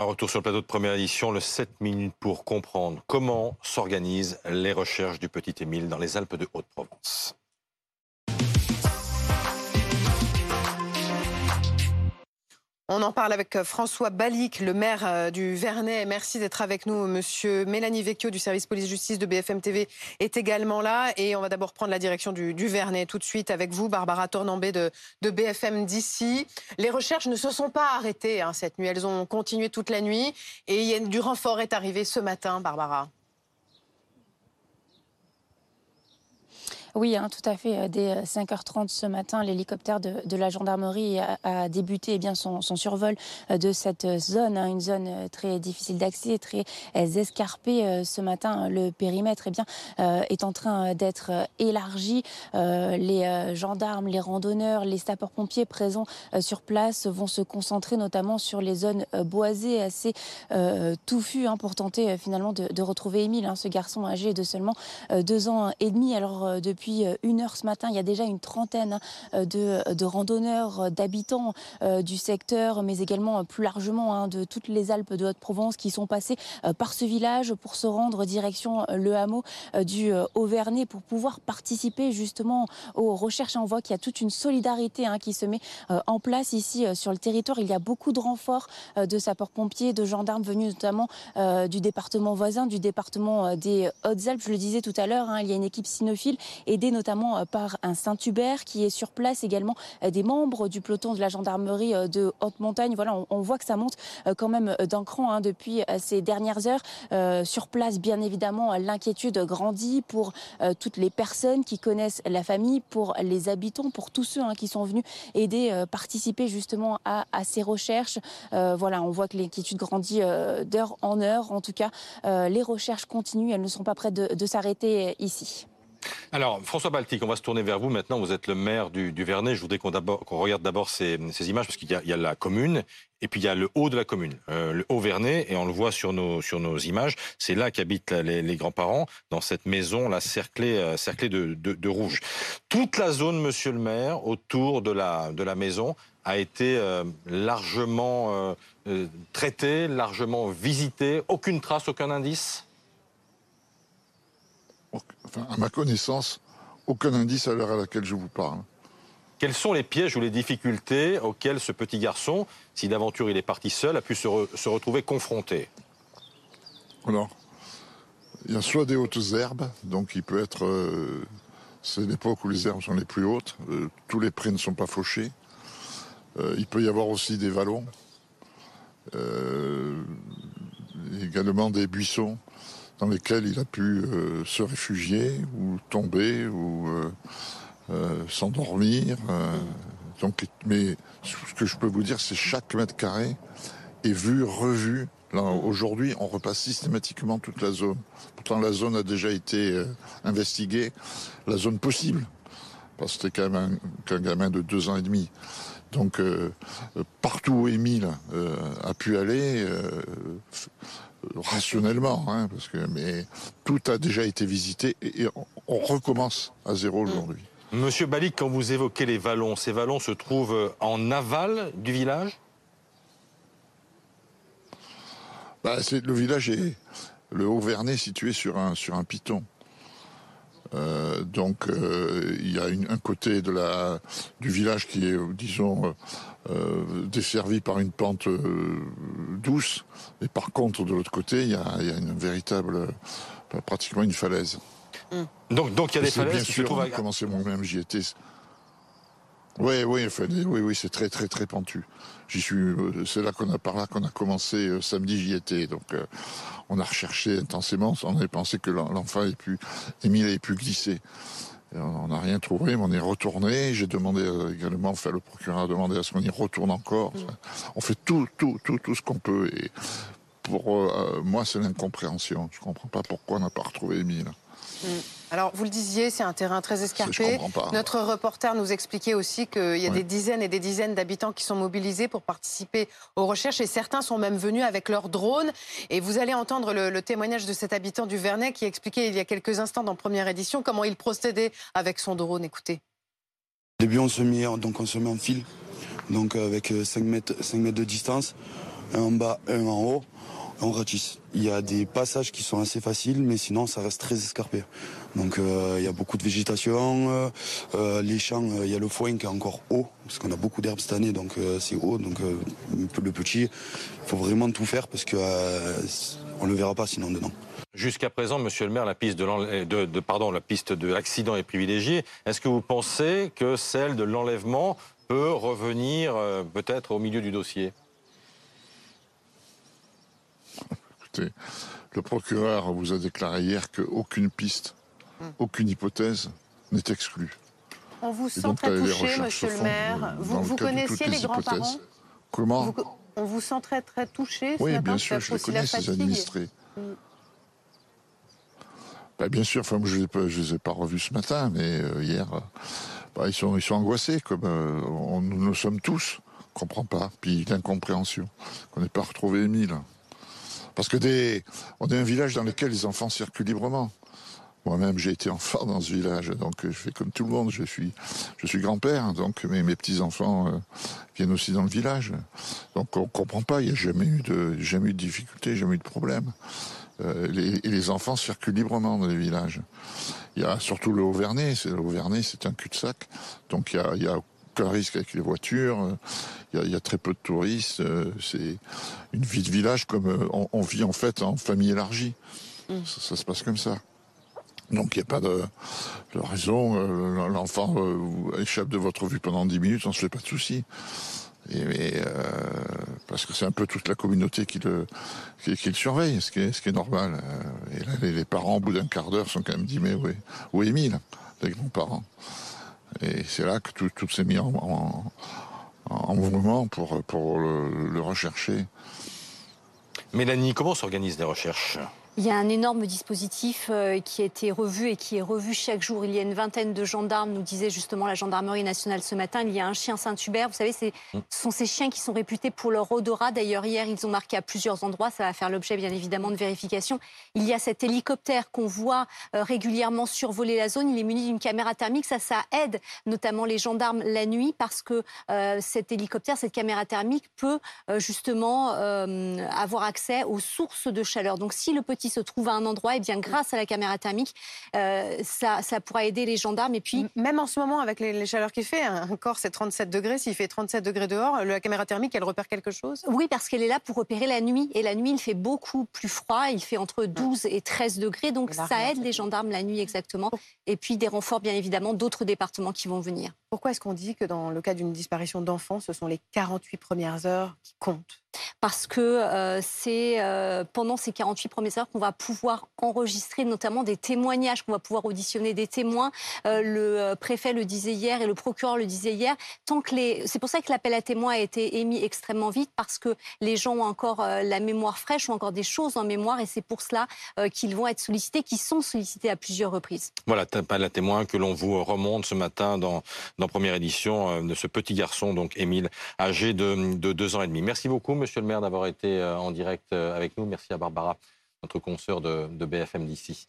Un retour sur le plateau de première édition, le 7 minutes pour comprendre comment s'organisent les recherches du petit Émile dans les Alpes de Haute-Provence. On en parle avec euh, François Balic, le maire euh, du Vernet. Merci d'être avec nous. Monsieur Mélanie Vecchio du service police-justice de BFM TV est également là. Et on va d'abord prendre la direction du, Vernet tout de suite avec vous, Barbara Tournambé de, BFM d'ici. Les recherches ne se sont pas arrêtées hein, cette nuit. Elles ont continué toute la nuit. Et du renfort est arrivé ce matin, Barbara. Oui, hein, tout à fait. Euh, dès 5h30 euh, ce matin, l'hélicoptère de, la gendarmerie a, débuté eh bien, son, survol euh, de cette zone, hein, une zone très difficile d'accès, très escarpée. Ce matin, le périmètre eh bien, est en train d'être élargi. Les gendarmes, les randonneurs, les sapeurs-pompiers présents sur place vont se concentrer notamment sur les zones boisées assez touffues hein, pour tenter finalement de, retrouver Émile, ce garçon âgé de seulement deux ans et demi. Alors depuis depuis euh, une heure ce matin, il y a déjà une trentaine hein, de, randonneurs, euh, d'habitants euh, du secteur, mais également plus largement hein, de toutes les Alpes de Haute-Provence qui sont passés par ce village pour se rendre direction le hameau du Auvernay pour pouvoir participer justement aux recherches. On voit qu'il y a toute une solidarité hein, qui se met en place ici sur le territoire. Il y a beaucoup de renforts de sapeurs-pompiers, de gendarmes venus notamment du département voisin, du département des Hautes-Alpes. Je le disais tout à l'heure, il y a une équipe cynophile aidé notamment euh, par un Saint-Hubert qui est sur place également euh, des membres du peloton de la gendarmerie euh, de Haute-Montagne. Voilà, on, voit que ça monte quand même d'un cran hein, depuis ces dernières heures. sur place, bien évidemment, l'inquiétude grandit pour toutes les personnes qui connaissent la famille, pour les habitants, pour tous ceux hein, qui sont venus aider, participer justement à, ces recherches. voilà, on voit que l'inquiétude grandit d'heure en heure. En tout cas, les recherches continuent, elles ne sont pas prêtes de s'arrêter ici. Alors, François Baltic, on va se tourner vers vous maintenant. Vous êtes le maire du, Vernet. Je voudrais qu'on regarde d'abord ces, images parce qu'il y, a la commune et puis il y a le haut de la commune, euh, le haut Vernet, et on le voit sur nos, images. C'est là qu'habitent les, grands-parents, dans cette maison là cerclée, euh, de, rouge. Toute la zone, monsieur le maire, autour de la, de la maison, a été euh, largement traitée, largement visitée. Aucune trace, aucun indice? Enfin, à ma connaissance, aucun indice à l'heure à laquelle je vous parle. Quels sont les pièges ou les difficultés auxquels ce petit garçon, si d'aventure il est parti seul, a pu se, retrouver confronté? Alors, il y a soit des hautes herbes, donc il peut être. Euh, c'est l'époque où les herbes sont les plus hautes, euh, tous les prés ne sont pas fauchés. Euh, il peut y avoir aussi des vallons, également des buissons dans lesquels il a pu euh, se réfugier ou tomber ou euh, euh, s'endormir. donc, mais ce que je peux vous dire, c'est chaque mètre carré est vu, revu. Aujourd'hui, on repasse systématiquement toute la zone. Pourtant, la zone a déjà été investiguée, la zone possible, parce que c'était quand même qu'un gamin de deux ans et demi. Donc, partout où Émile a pu aller, rationnellement, hein, parce que mais tout a déjà été visité et, on, recommence à zéro aujourd'hui. Monsieur Balik, quand vous évoquez les vallons, ces vallons se trouvent en aval du village? Bah, Le village est le Haut-Vernay situé sur un, sur un piton. Euh, donc euh, il y a un côté de la, du village qui est, disons, euh, desservi par une pente douce, et par contre de l'autre côté il y a, une véritable, pratiquement une falaise. Hmm. Donc, donc il y a des falaises qui se trouvent à... Comment c'est moi-même j'y étais. Oui, oui, oui, oui, c'est très, très, très pentu. J'y suis. C'est là qu'on a par là qu'on a commencé samedi. J'y étais. Donc, on a recherché intensément. On avait pensé que l'enfant ait pu, Émile ait pu glisser. on n'a rien trouvé, mais on est retourné. J'ai demandé euh, également, enfin, le procureur a demandé à ce qu'on y retourne encore. Mm. On fait tout, tout, tout, tout ce qu'on peut. Et pour euh, moi, c'est l'incompréhension. Je comprends pas pourquoi on n'a pas retrouvé Émile. Mm. Alors, vous le disiez, c'est un terrain très escarpé. Notre reporter nous expliquait aussi qu'il y a des dizaines et des dizaines d'habitants qui sont mobilisés pour participer aux recherches et certains sont même venus avec leurs drones. Et vous allez entendre le, témoignage de cet habitant du Vernet qui expliquait il y a quelques instants dans première édition comment il procédait avec son drone. Écoutez. Au début, on se met, donc on se met en fil, donc avec 5 mètres, 5 mètres de distance. Un en bas, un en haut, on ratisse. Il y a des passages qui sont assez faciles, mais sinon ça reste très escarpé. Donc euh, il y a beaucoup de végétation. Euh, euh, les champs, il y a le foin qui est encore haut, parce qu'on a beaucoup d'herbes cette année, donc c'est haut. Donc le petit, il faut vraiment tout faire parce qu'on ne le verra pas sinon dedans. Jusqu'à présent, Monsieur le maire, la piste la piste de l'accident est privilégiée. Est-ce que vous pensez que celle de l'enlèvement peut revenir peut-être au milieu du dossier? Le procureur vous a déclaré hier qu'aucune piste Hmm. Aucune hypothèse n'est exclue. On vous sent très touché, monsieur le maire. Vous, vous connaissiez les, grands-parents Comment On vous sent très, très touché ce Oui, bien sûr, je connais, ces administrés. Hmm. Bah, bien sûr, enfin, je ne les, ai pas revus ce matin, mais euh, hier, euh, bah, ils, sont, ils sont angoissés, comme euh, nous le sommes tous. On ne comprend pas. Puis l'incompréhension qu'on n'ait pas retrouvé Émile. Parce que on est un village dans lequel les enfants circulent librement. Moi-même, j'ai été enfant dans ce village, donc je fais comme tout le monde. Je suis, grand-père, donc mes, petits-enfants euh, viennent aussi dans le village. Donc on comprend pas, il n'y a jamais eu de, jamais eu de jamais eu de problème. Euh, les, et les enfants circulent librement dans les villages. Il y a surtout le Haut-Vernay. Le c'est un cul-de-sac. Donc il y a aucun risque avec les voitures. Il y a, il y a très peu de touristes. Euh, c'est une vie de village comme on, on, vit en fait en famille élargie. Mmh. Ça, ça se passe comme ça. Donc il n'y a pas de, raison. Euh, l'enfant euh, échappe de votre vue pendant 10 minutes, on ne se fait pas de soucis. Et, euh, parce que c'est un peu toute la communauté qui le, qui, le surveille, ce qui est, ce qui est normal. Et là, les, parents, au bout d'un quart d'heure, sont quand même dit, mais où est, où est Emile, les grands-parents Et c'est là que tout, s'est mis en, en, mouvement pour, pour le, le rechercher. Mélanie, comment s'organisent les recherches? Il y a un énorme dispositif euh, qui a été revu et qui est revu chaque jour. Il y a une vingtaine de gendarmes, nous disait justement la gendarmerie nationale ce matin. Il y a un chien Saint-Hubert. Vous savez, mm. ce sont ces chiens qui sont réputés pour leur odorat. D'ailleurs, hier, ils ont marqué à plusieurs endroits. Ça va faire l'objet, bien évidemment, de vérification. Il y a cet hélicoptère qu'on voit euh, régulièrement survoler la zone. Il est muni d'une caméra thermique. Ça, ça aide notamment les gendarmes la nuit parce que euh, cet hélicoptère, cette caméra thermique peut justement avoir accès aux sources de chaleur. Donc, si le petit se trouve à un endroit, et eh bien grâce à la caméra thermique, euh, ça, ça pourra aider les gendarmes. Et puis même en ce moment, avec les, chaleurs qu'il fait, un corps c'est 37 degrés. S'il fait 37 degrés dehors, la caméra thermique, elle repère quelque chose? Oui, parce qu'elle est là pour repérer la nuit. Et la nuit, il fait beaucoup plus froid. Il fait entre 12 et 13 degrés. Donc ça aide les gendarmes la nuit exactement. Et puis des renforts, bien évidemment, d'autres départements qui vont venir. Pourquoi est-ce qu'on dit que dans le cas d'une disparition d'enfants, ce sont les 48 premières heures qui comptent? Parce que euh, c'est euh, pendant ces 48 premières heures qu'on va pouvoir enregistrer notamment des témoignages, qu'on va pouvoir auditionner des témoins. Euh, le préfet le disait hier et le procureur le disait hier. Tant que les, c'est pour ça que l'appel à témoins a été émis extrêmement vite parce que les gens ont encore la mémoire fraîche, ont encore des choses en mémoire et c'est pour cela qu'ils vont être sollicités, qu'ils sont sollicités à plusieurs reprises. Voilà, appel à témoins que l'on vous remonte ce matin dans, dans première édition de ce petit garçon, donc Émile, âgé de, de deux ans et demi. Merci beaucoup, monsieur le maire, d'avoir été euh, en direct euh, avec nous. Merci à Barbara, notre consoeur de BFM d'ici.